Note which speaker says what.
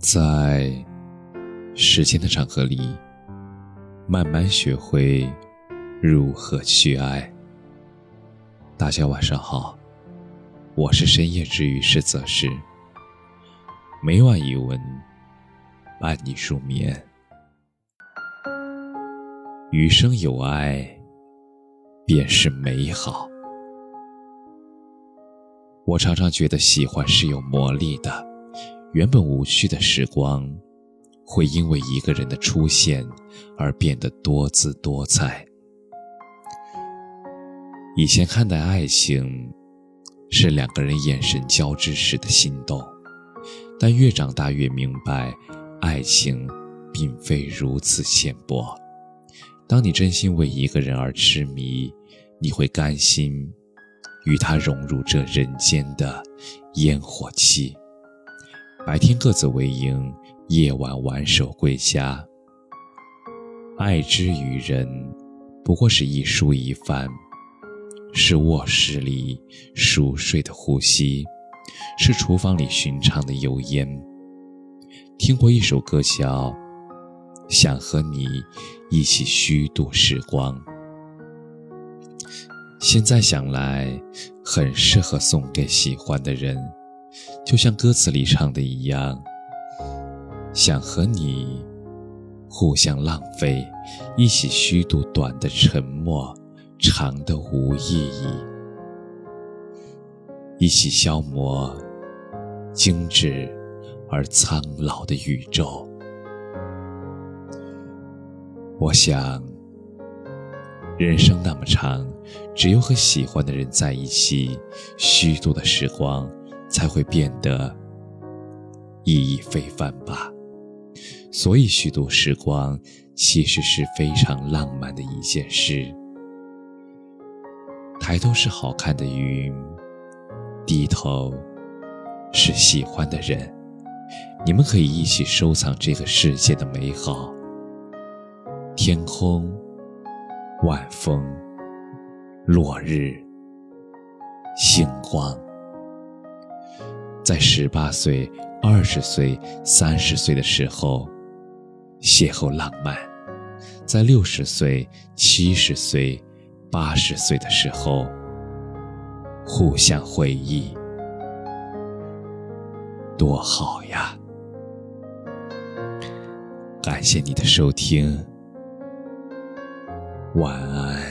Speaker 1: 在时间的长河里，慢慢学会如何去爱。大家晚上好，我是深夜治愈师泽师，每晚一文伴你入眠。余生有爱，便是美好。我常常觉得喜欢是有魔力的。原本无趣的时光，会因为一个人的出现而变得多姿多彩。以前看待爱情，是两个人眼神交织时的心动，但越长大越明白，爱情并非如此浅薄。当你真心为一个人而痴迷，你会甘心与他融入这人间的烟火气。白天各自为营，夜晚挽手归家。爱之于人，不过是一蔬一饭，是卧室里熟睡的呼吸，是厨房里寻常的油烟。听过一首歌叫《想和你一起虚度时光》，现在想来，很适合送给喜欢的人。就像歌词里唱的一样，想和你互相浪费，一起虚度短的沉默，长的无意义，一起消磨精致而苍老的宇宙。我想，人生那么长，只有和喜欢的人在一起，虚度的时光。才会变得意义非凡吧。所以，虚度时光其实是非常浪漫的一件事。抬头是好看的云，低头是喜欢的人。你们可以一起收藏这个世界的美好。天空、晚风、落日、星光。在十八岁、二十岁、三十岁的时候，邂逅浪漫；在六十岁、七十岁、八十岁的时候，互相回忆，多好呀！感谢你的收听，晚安。